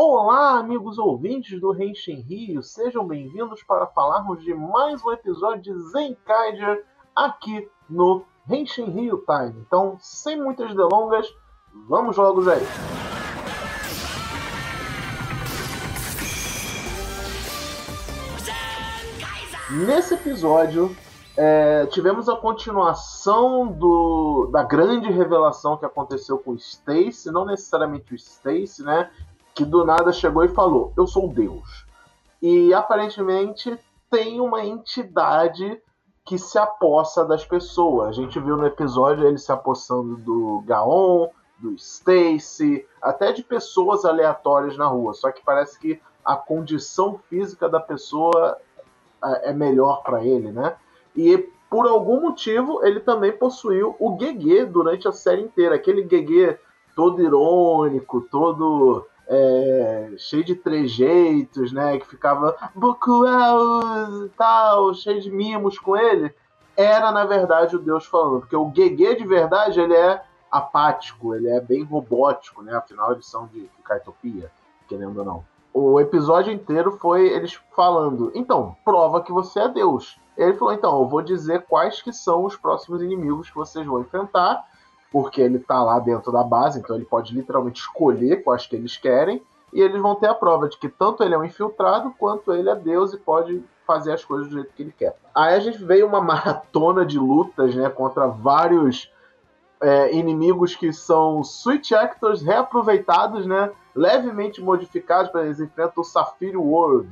Olá, amigos ouvintes do Renshin Rio, sejam bem-vindos para falarmos de mais um episódio de Zenkaiger aqui no Renshin Rio Time. Então, sem muitas delongas, vamos logo, gente! Nesse episódio, é, tivemos a continuação do, da grande revelação que aconteceu com o Stacy, não necessariamente o Stacy, né? Que do nada chegou e falou: Eu sou Deus. E aparentemente tem uma entidade que se apossa das pessoas. A gente viu no episódio ele se apossando do Gaon, do Stacy, até de pessoas aleatórias na rua. Só que parece que a condição física da pessoa é, é melhor para ele, né? E por algum motivo ele também possuiu o Gegê durante a série inteira, aquele Gegê todo irônico, todo é, cheio de trejeitos, né? Que ficava Bokuel tal, cheio de mimos com ele. Era na verdade o Deus falando, porque o Gegê de verdade ele é apático, ele é bem robótico, né? Afinal eles são de Kaitopia, querendo ou não o episódio inteiro foi eles falando: então, prova que você é Deus. Ele falou: então, eu vou dizer quais que são os próximos inimigos que vocês vão enfrentar, porque ele tá lá dentro da base, então ele pode literalmente escolher quais que eles querem, e eles vão ter a prova de que tanto ele é um infiltrado quanto ele é Deus e pode fazer as coisas do jeito que ele quer. Aí a gente veio uma maratona de lutas, né, contra vários é, inimigos que são switch actors reaproveitados, né? Levemente modificados para eles enfrentam o Sapphire World,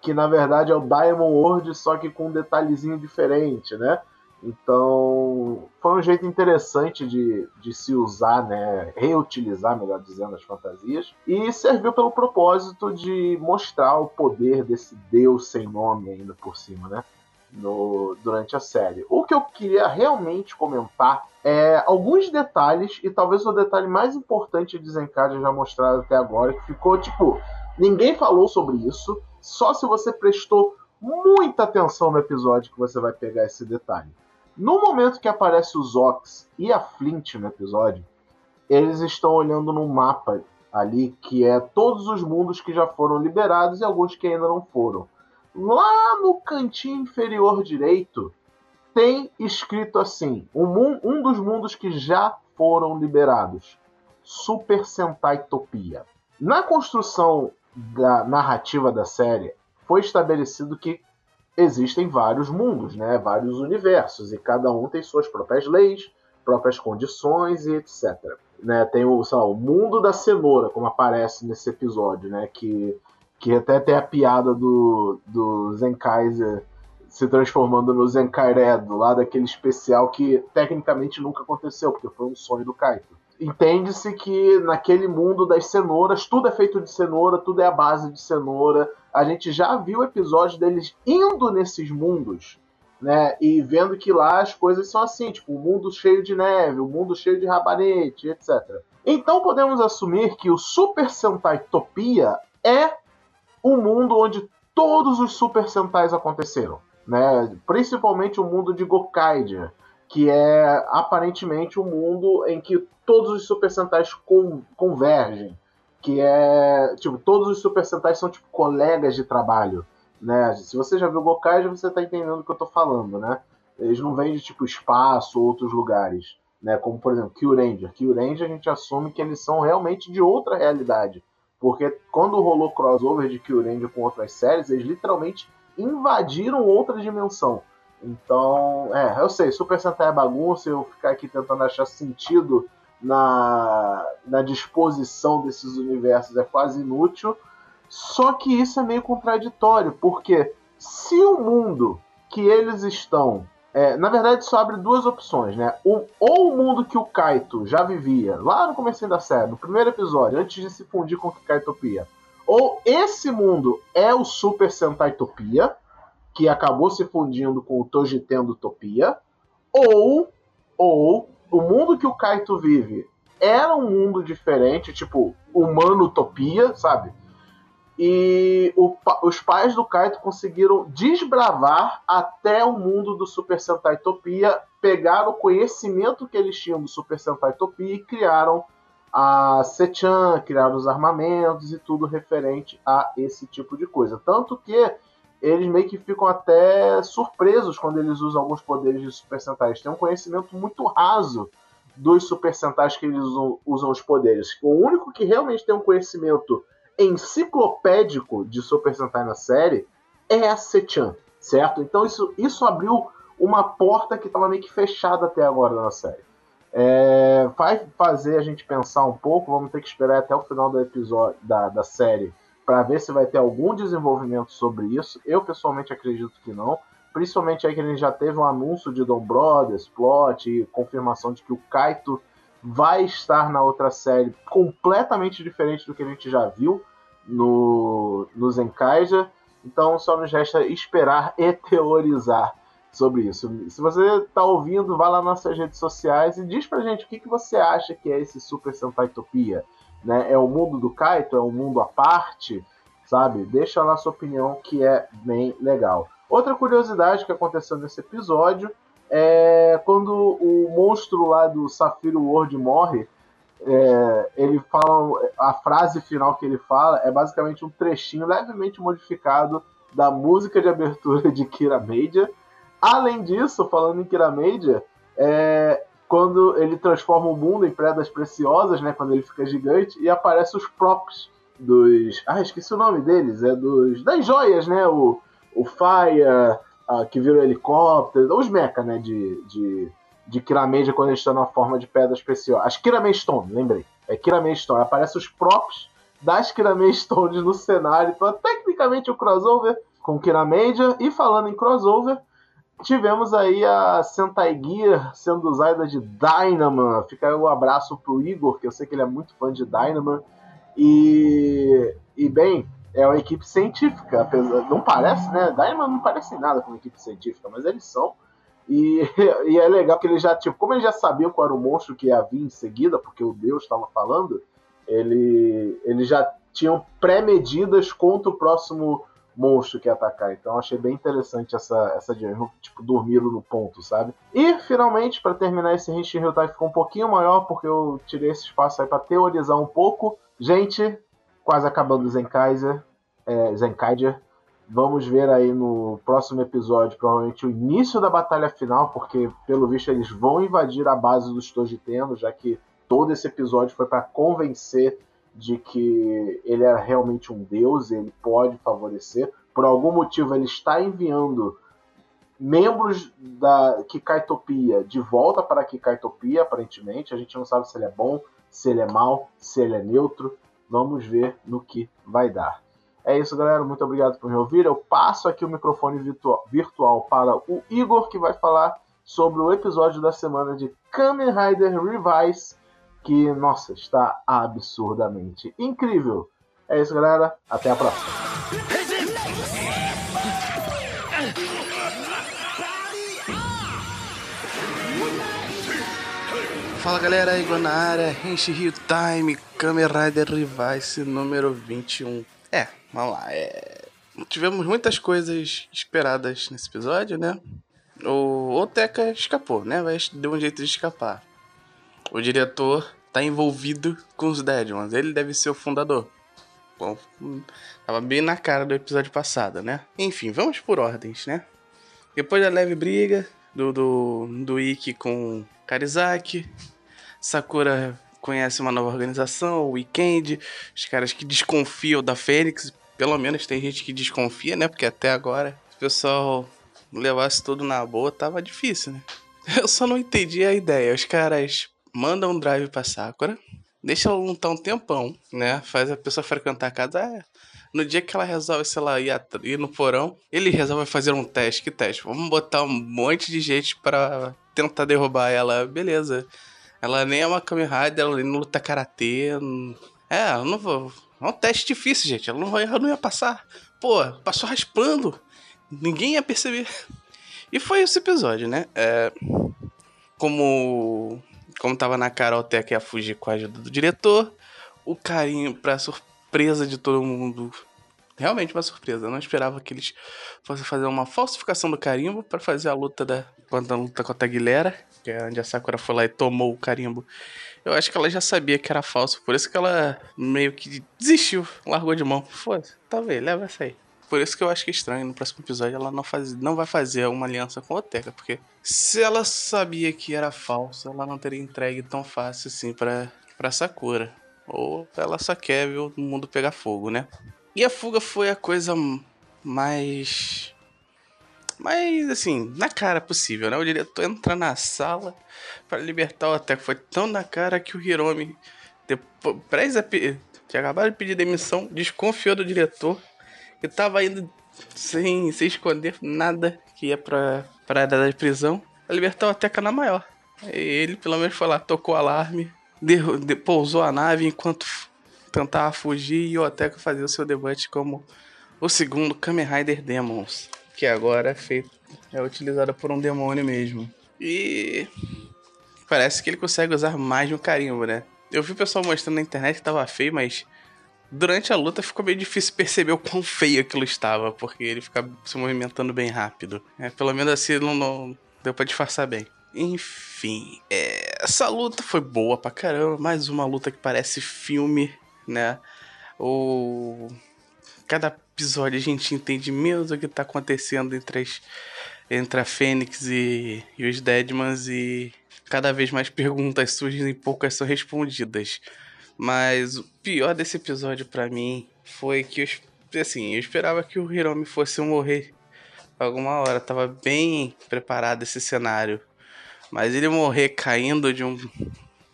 que na verdade é o Diamond World, só que com um detalhezinho diferente, né? Então, foi um jeito interessante de, de se usar, né? Reutilizar, melhor dizendo, as fantasias. E serviu pelo propósito de mostrar o poder desse deus sem nome ainda por cima, né? no, durante a série. O que eu queria realmente comentar é alguns detalhes, e talvez o detalhe mais importante de Zenkaiger já mostrado até agora, que ficou tipo. Ninguém falou sobre isso, só se você prestou muita atenção no episódio que você vai pegar esse detalhe. No momento que aparece o Zox e a Flint no episódio, eles estão olhando no mapa ali que é todos os mundos que já foram liberados e alguns que ainda não foram lá no cantinho inferior direito, tem escrito assim: um, um dos mundos que já foram liberados. Super Sentai Topia. Na construção da narrativa da série, foi estabelecido que existem vários mundos, né? vários universos, e cada um tem suas próprias leis, próprias condições e etc. Né? Tem o, lá, o mundo da cenoura, como aparece nesse episódio, né? que que até tem a piada do, do Zenkaiser se transformando no Zenkairedo, lá daquele especial que tecnicamente nunca aconteceu, porque foi um sonho do Kaito. Entende-se que naquele mundo das cenouras, tudo é feito de cenoura, tudo é a base de cenoura. A gente já viu episódios deles indo nesses mundos, né? E vendo que lá as coisas são assim, tipo, o um mundo cheio de neve, o um mundo cheio de rabanete, etc. Então podemos assumir que o Super Sentai Topia é um mundo onde todos os Super Sentais aconteceram, né? Principalmente o mundo de Gokaiger, que é aparentemente o um mundo em que todos os Super Sentais con convergem, que é tipo todos os Super Sentais são tipo colegas de trabalho, né? Se você já viu Gokaiger, você está entendendo o que eu estou falando, né? Eles não vêm de tipo espaço ou outros lugares, né? Como por exemplo, Kyuranger. Kyuranger a gente assume que eles são realmente de outra realidade porque quando rolou crossover de Kyuranger com outras séries, eles literalmente invadiram outra dimensão. Então, é, eu sei, Super Sentai é bagunça, eu ficar aqui tentando achar sentido na, na disposição desses universos é quase inútil. Só que isso é meio contraditório, porque se o mundo que eles estão é, na verdade, isso abre duas opções, né? O, ou o mundo que o Kaito já vivia, lá no começo da série, no primeiro episódio, antes de se fundir com o Kaitopia. Ou esse mundo é o Super Sentai Topia, que acabou se fundindo com o Tojitendo Topia. Ou, ou o mundo que o Kaito vive era um mundo diferente, tipo humano Topia, sabe? E o, os pais do Kaito conseguiram desbravar até o mundo do Super Sentai Topia, pegaram o conhecimento que eles tinham do Super Sentai Topia e criaram a Sechan, criar os armamentos e tudo referente a esse tipo de coisa. Tanto que eles meio que ficam até surpresos quando eles usam alguns poderes de Super Sentai. Eles têm um conhecimento muito raso dos Super Sentais que eles usam, usam os poderes. O único que realmente tem um conhecimento enciclopédico de Super Sentai na série é a Sechan, certo? Então isso, isso abriu uma porta que estava meio que fechada até agora na série. É, vai fazer a gente pensar um pouco, vamos ter que esperar até o final do episódio da, da série para ver se vai ter algum desenvolvimento sobre isso. Eu pessoalmente acredito que não. Principalmente aí que gente já teve um anúncio de Dom Brothers, plot e confirmação de que o Kaito vai estar na outra série completamente diferente do que a gente já viu no, no Zenkaiser. Então só nos resta esperar e teorizar sobre isso. Se você está ouvindo, vá lá nas nossas redes sociais e diz pra gente o que, que você acha que é esse Super Sentai Topia. Né? É o mundo do Kaito? É um mundo à parte? Sabe? Deixa lá sua opinião que é bem legal. Outra curiosidade que aconteceu nesse episódio é quando o monstro lá do Safiro World morre, é, ele fala a frase final que ele fala é basicamente um trechinho levemente modificado da música de abertura de Kira Major. Além disso, falando em Kira é, quando ele transforma o mundo em pedras preciosas, né, quando ele fica gigante, e aparece os props dos. Ah, esqueci o nome deles, é dos. das joias, né? O, o Fire, uh, que vira helicóptero, os mecha, né? De, de, de Kirameja quando eles estão na forma de pedra especial. As Kirame Stone, lembrei. É Kirame Stone. Aparece os props das Kirame Stones no cenário. Então, é tecnicamente, o crossover com Kirameja. E falando em crossover, tivemos aí a Sentai Gear sendo usada de Dynaman. Fica aí um abraço pro Igor, que eu sei que ele é muito fã de Dynaman. E, e bem, é uma equipe científica, apesar, não parece, né? Daima não parece nada com equipe científica, mas eles são. E, e, é legal que eles já, tipo, como eles já sabiam qual era o monstro que ia vir em seguida, porque o Deus estava falando, ele, eles já tinham pré-medidas contra o próximo monstro que atacar. Então achei bem interessante essa, essa tipo, dormiram no ponto, sabe? E finalmente, para terminar esse Henshin Hyutai ficou um pouquinho maior, porque eu tirei esse espaço aí para teorizar um pouco. Gente, quase acabando o Zenkaiser, é, Zenkaiser. Vamos ver aí no próximo episódio, provavelmente o início da batalha final, porque pelo visto eles vão invadir a base dos Tojiteno, já que todo esse episódio foi para convencer de que ele é realmente um deus ele pode favorecer. Por algum motivo ele está enviando membros da Kikaitopia de volta para a Kikaitopia, aparentemente. A gente não sabe se ele é bom, se ele é mal, se ele é neutro. Vamos ver no que vai dar. É isso, galera. Muito obrigado por me ouvir. Eu passo aqui o microfone virtual, virtual para o Igor, que vai falar sobre o episódio da semana de Kamen Rider Revise, que, nossa, está absurdamente incrível. É isso, galera. Até a próxima. Fala galera, Igor na área, Enche Rio Time, Kamen Rider Revice número 21. É, vamos lá, é... tivemos muitas coisas esperadas nesse episódio, né? O, o Teca escapou, né? Vai deu um jeito de escapar. O diretor tá envolvido com os Deadmans, ele deve ser o fundador. Bom, tava bem na cara do episódio passado, né? Enfim, vamos por ordens, né? Depois da leve briga do, do, do Ikki com Karizaki. Sakura conhece uma nova organização, o Weekend, os caras que desconfiam da Fênix, pelo menos tem gente que desconfia, né? Porque até agora o pessoal levasse tudo na boa, tava difícil, né? Eu só não entendi a ideia. Os caras mandam um drive pra Sakura, deixa ela lutar um tempão, né? Faz a pessoa frequentar a casa. É, no dia que ela resolve, sei lá, ir, ir no porão, ele resolve fazer um teste. Que teste? Vamos botar um monte de gente para tentar derrubar ela. Beleza. Ela nem é uma Kamen Rider, ela nem luta karatê. É, eu não vou. É um teste difícil, gente. Ela não, vai, ela não ia passar. Pô, passou raspando. Ninguém ia perceber. E foi esse episódio, né? É, como, como tava na cara, o Teca ia fugir com a ajuda do diretor. O carinho, pra surpresa de todo mundo, realmente uma surpresa. Eu não esperava que eles fossem fazer uma falsificação do carimbo para fazer a luta da. Quando a luta com a Taguilera, que é onde a Sakura foi lá e tomou o carimbo. Eu acho que ela já sabia que era falso, por isso que ela meio que desistiu, largou de mão. Foda-se, tá leva essa aí. Por isso que eu acho que é estranho no próximo episódio ela não, faz, não vai fazer uma aliança com a Oteka, porque se ela sabia que era falso, ela não teria entregue tão fácil assim pra, pra Sakura. Ou ela só quer ver o mundo pegar fogo, né? E a fuga foi a coisa mais. mais assim, na cara possível, né? O diretor entra na sala para libertar o Oteka. Foi tão na cara que o Hiromi, depois, prestes a, tinha acabado de pedir demissão, desconfiou do diretor que tava indo sem, sem esconder nada que ia pra, pra área da prisão. A libertar o Teca na maior. Ele, pelo menos, foi lá, tocou o alarme, de, de, pousou a nave enquanto tentava fugir e o Oteca fazia o seu debate como o segundo Kamen Rider Demons, que agora é feito, é utilizado por um demônio mesmo. E parece que ele consegue usar mais um carimbo, né? Eu vi o pessoal mostrando na internet que tava feio, mas Durante a luta ficou meio difícil perceber o quão feio aquilo estava, porque ele fica se movimentando bem rápido. É, pelo menos assim não, não deu pra disfarçar bem. Enfim, é, essa luta foi boa pra caramba. Mais uma luta que parece filme, né? O... Cada episódio a gente entende menos o que tá acontecendo entre, as, entre a Fênix e, e os Deadmans e cada vez mais perguntas surgem e poucas são respondidas. Mas o pior desse episódio para mim foi que eu, assim, eu esperava que o Hiromi fosse morrer alguma hora. Tava bem preparado esse cenário. Mas ele morrer caindo de um,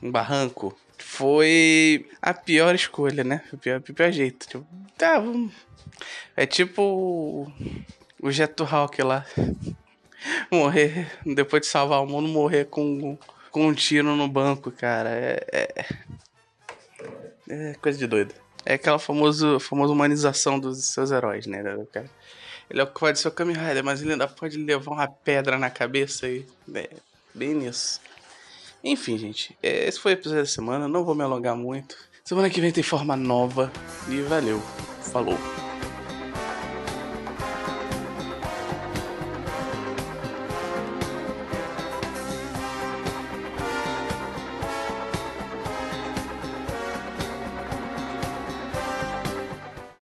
um barranco foi a pior escolha, né? O pior, o pior jeito. Tipo, tá. É tipo o Jeto Hawk lá. Morrer, depois de salvar o mundo, morrer com, com um tiro no banco, cara. É, é, é coisa de doido. É aquela famoso, famosa humanização dos seus heróis, né? Cara? Ele é o que pode ser o Kamen Rider, mas ele ainda pode levar uma pedra na cabeça e. É, bem nisso. Enfim, gente. É, esse foi o episódio da semana. Não vou me alongar muito. Semana que vem tem forma nova. E valeu. Falou.